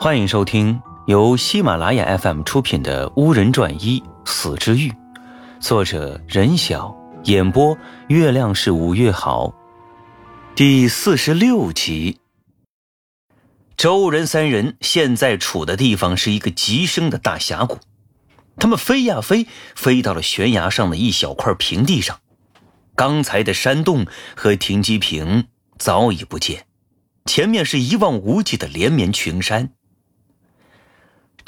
欢迎收听由喜马拉雅 FM 出品的《巫人传一死之欲》，作者任晓，演播月亮是五月好，第四十六集。周人三人现在处的地方是一个极深的大峡谷，他们飞呀飞，飞到了悬崖上的一小块平地上，刚才的山洞和停机坪早已不见，前面是一望无际的连绵群山。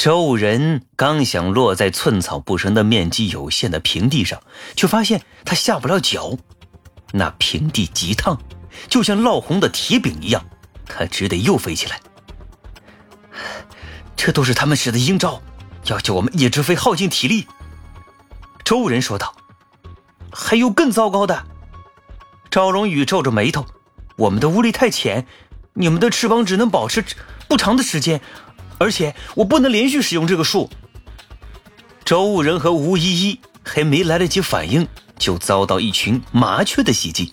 周人刚想落在寸草不生的面积有限的平地上，却发现他下不了脚。那平地极烫，就像烙红的铁饼一样，他只得又飞起来。这都是他们使的阴招，要叫我们一直飞，耗尽体力。周人说道：“还有更糟糕的。”赵荣宇皱着眉头：“我们的巫力太浅，你们的翅膀只能保持不长的时间。”而且我不能连续使用这个术。周武人和吴依依还没来得及反应，就遭到一群麻雀的袭击。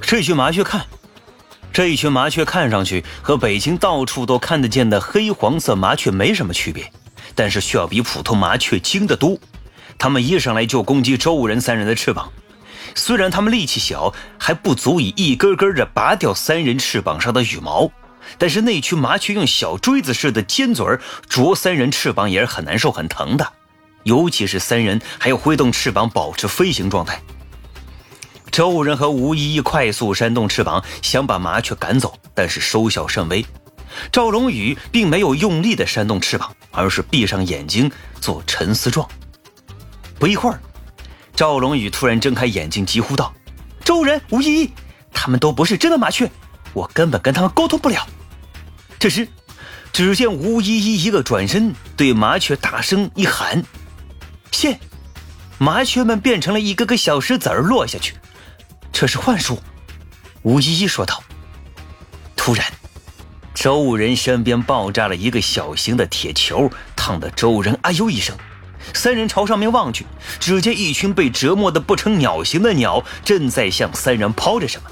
这群麻雀看，这一群麻雀看上去和北京到处都看得见的黑黄色麻雀没什么区别，但是却要比普通麻雀精得多。他们一上来就攻击周武人三人的翅膀，虽然他们力气小，还不足以一根根的拔掉三人翅膀上的羽毛。但是那群麻雀用小锥子似的尖嘴儿啄三人翅膀也是很难受、很疼的，尤其是三人还要挥动翅膀保持飞行状态。周人和吴依依快速扇动翅膀，想把麻雀赶走，但是收效甚微。赵龙宇并没有用力的扇动翅膀，而是闭上眼睛做沉思状。不一会儿，赵龙宇突然睁开眼睛，急呼道：“周人、吴依依，他们都不是真的麻雀，我根本跟他们沟通不了。”这时，只见吴依依一个转身，对麻雀大声一喊：“现！”麻雀们变成了一个个小石子儿落下去。这是幻术，吴依依说道。突然，周人身边爆炸了一个小型的铁球，烫得周人哎呦一声。三人朝上面望去，只见一群被折磨的不成鸟形的鸟正在向三人抛着什么。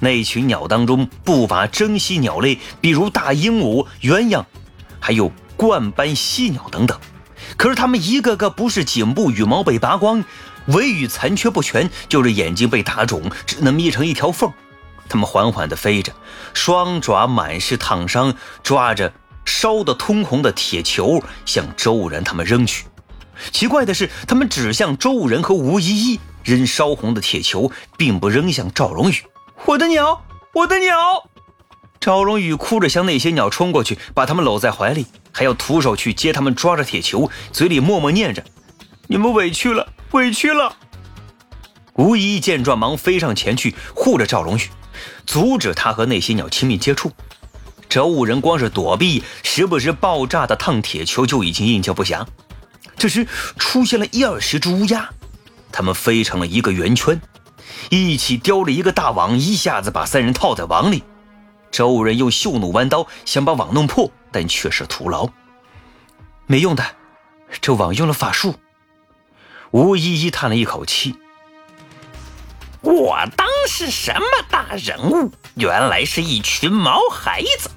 那群鸟当中不乏珍稀鸟类，比如大鹦鹉、鸳鸯，还有冠斑犀鸟等等。可是它们一个个不是颈部羽毛被拔光，尾羽残缺不全，就是眼睛被打肿，只能眯成一条缝。它们缓缓地飞着，双爪满是烫伤，抓着烧得通红的铁球向周武人他们扔去。奇怪的是，他们只向周武人和吴依依扔烧红的铁球，并不扔向赵荣宇。我的鸟，我的鸟！赵荣宇哭着向那些鸟冲过去，把他们搂在怀里，还要徒手去接他们抓着铁球，嘴里默默念着：“你们委屈了，委屈了。”吴一见状，忙飞上前去护着赵荣宇，阻止他和那些鸟亲密接触。这五人光是躲避时不时爆炸的烫铁球就已经应接不暇。这时出现了一二十只乌鸦，它们飞成了一个圆圈。一起叼了一个大网，一下子把三人套在网里。周人用袖弩弯刀想把网弄破，但却是徒劳，没用的。这网用了法术。吴依依叹了一口气：“我当是什么大人物，原来是一群毛孩子。”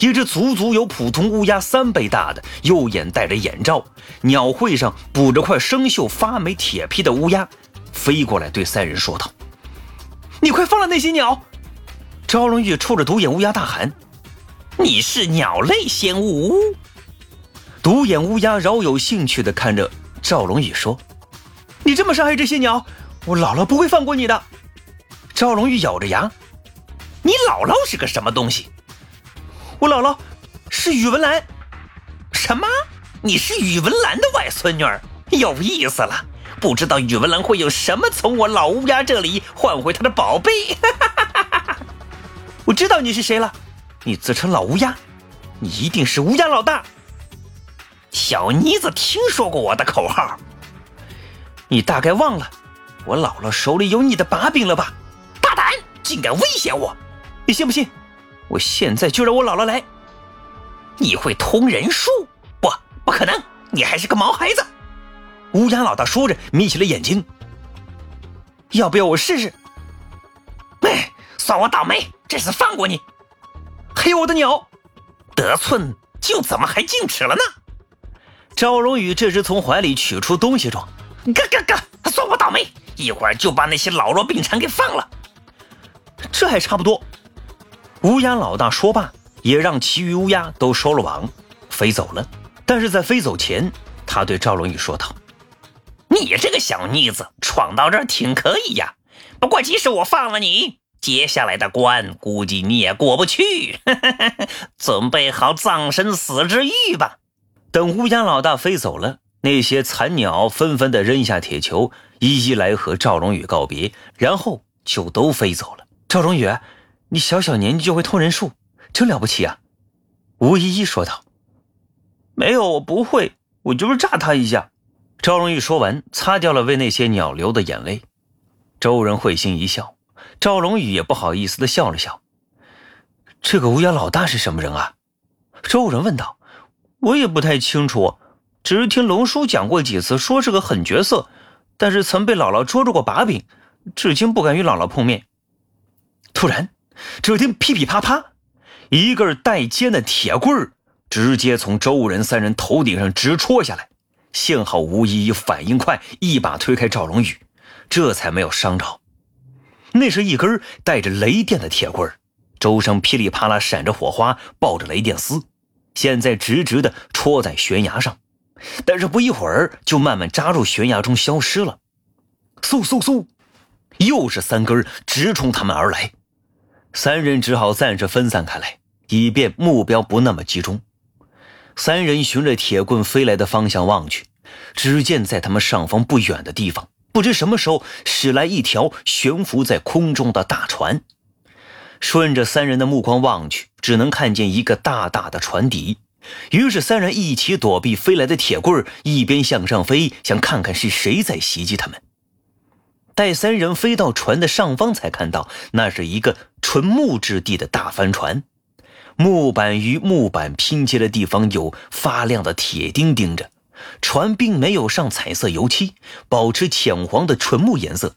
一只足足有普通乌鸦三倍大的、右眼戴着眼罩、鸟喙上补着块生锈发霉铁皮的乌鸦。飞过来对三人说道：“你快放了那些鸟！”赵龙玉冲着独眼乌鸦大喊：“你是鸟类仙物！”独眼乌鸦饶有兴趣地看着赵龙宇说：“你这么伤害这些鸟，我姥姥不会放过你的。”赵龙玉咬着牙：“你姥姥是个什么东西？”“我姥姥是宇文兰。”“什么？你是宇文兰的外孙女？有意思了。”不知道宇文兰会有什么从我老乌鸦这里换回他的宝贝？我知道你是谁了，你自称老乌鸦，你一定是乌鸦老大。小妮子听说过我的口号，你大概忘了，我姥姥手里有你的把柄了吧？大胆，竟敢威胁我！你信不信？我现在就让我姥姥来。你会通人术？不，不可能，你还是个毛孩子。乌鸦老大说着，眯起了眼睛。要不要我试试？哎，算我倒霉，这次放过你。嘿我的鸟，得寸就怎么还进齿了呢？赵荣宇这时从怀里取出东西状，咯咯咯，算我倒霉，一会儿就把那些老弱病残给放了。这还差不多。乌鸦老大说罢，也让其余乌鸦都收了网，飞走了。但是在飞走前，他对赵荣宇说道：“你这个小妮子，闯到这儿挺可以呀。不过即使我放了你，接下来的关估计你也过不去。准备好葬身死之欲吧。”等乌鸦老大飞走了，那些残鸟纷纷的扔下铁球，一一来和赵荣宇告别，然后就都飞走了。赵荣宇，你小小年纪就会通人术，真了不起啊！吴依依说道。没有，我不会，我就是炸他一下。赵荣宇说完，擦掉了为那些鸟流的眼泪。周人会心一笑，赵荣宇也不好意思的笑了笑。这个乌鸦老大是什么人啊？周人问道。我也不太清楚，只是听龙叔讲过几次，说是个狠角色，但是曾被姥姥捉住过把柄，至今不敢与姥姥碰面。突然，只听噼噼啪啪，一根带尖的铁棍直接从周人三人头顶上直戳下来。幸好吴依依反应快，一把推开赵龙宇，这才没有伤着。那是一根带着雷电的铁棍，周身噼里啪啦闪着火花，抱着雷电丝。现在直直的戳在悬崖上，但是不一会儿就慢慢扎入悬崖中消失了。嗖嗖嗖，又是三根直冲他们而来，三人只好暂时分散开来，以便目标不那么集中。三人循着铁棍飞来的方向望去，只见在他们上方不远的地方，不知什么时候驶来一条悬浮在空中的大船。顺着三人的目光望去，只能看见一个大大的船底。于是三人一起躲避飞来的铁棍一边向上飞，想看看是谁在袭击他们。待三人飞到船的上方，才看到那是一个纯木质地的大帆船，木板与木板拼接的地方有发亮的铁钉钉着。船并没有上彩色油漆，保持浅黄的纯木颜色。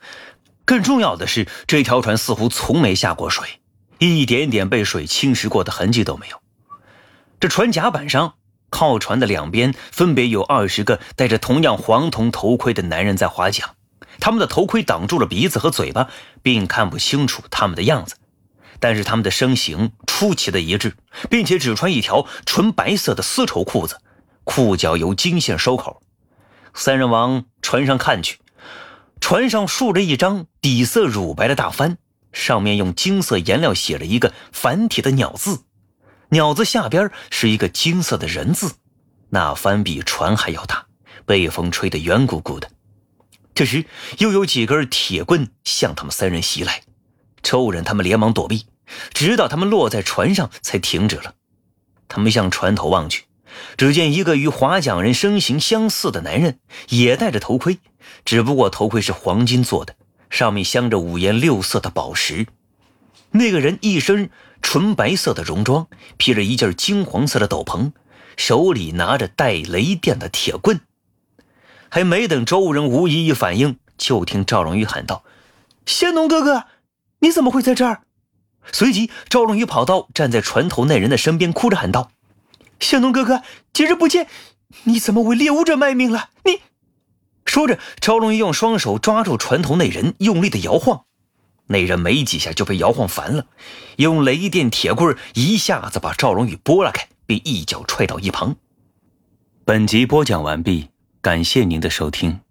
更重要的是，这条船似乎从没下过水。一点点被水侵蚀过的痕迹都没有。这船甲板上，靠船的两边分别有二十个戴着同样黄铜头盔的男人在划桨，他们的头盔挡住了鼻子和嘴巴，并看不清楚他们的样子。但是他们的身形出奇的一致，并且只穿一条纯白色的丝绸裤子，裤脚由金线收口。三人往船上看去，船上竖着一张底色乳白的大帆。上面用金色颜料写了一个繁体的“鸟”字，鸟字下边是一个金色的人字。那帆比船还要大，被风吹得圆鼓鼓的。这时，又有几根铁棍向他们三人袭来，周人他们连忙躲避，直到他们落在船上才停止了。他们向船头望去，只见一个与划桨人身形相似的男人也戴着头盔，只不过头盔是黄金做的。上面镶着五颜六色的宝石。那个人一身纯白色的戎装，披着一件金黄色的斗篷，手里拿着带雷电的铁棍。还没等周人无一一反应，就听赵荣宇喊道：“仙农哥哥，你怎么会在这儿？”随即，赵龙宇跑到站在船头那人的身边，哭着喊道：“向东哥哥，几日不见，你怎么为猎巫者卖命了？你……”说着，赵龙宇用双手抓住船头那人，用力的摇晃。那人没几下就被摇晃烦了，用雷电铁棍一下子把赵龙宇拨拉开，并一脚踹到一旁。本集播讲完毕，感谢您的收听。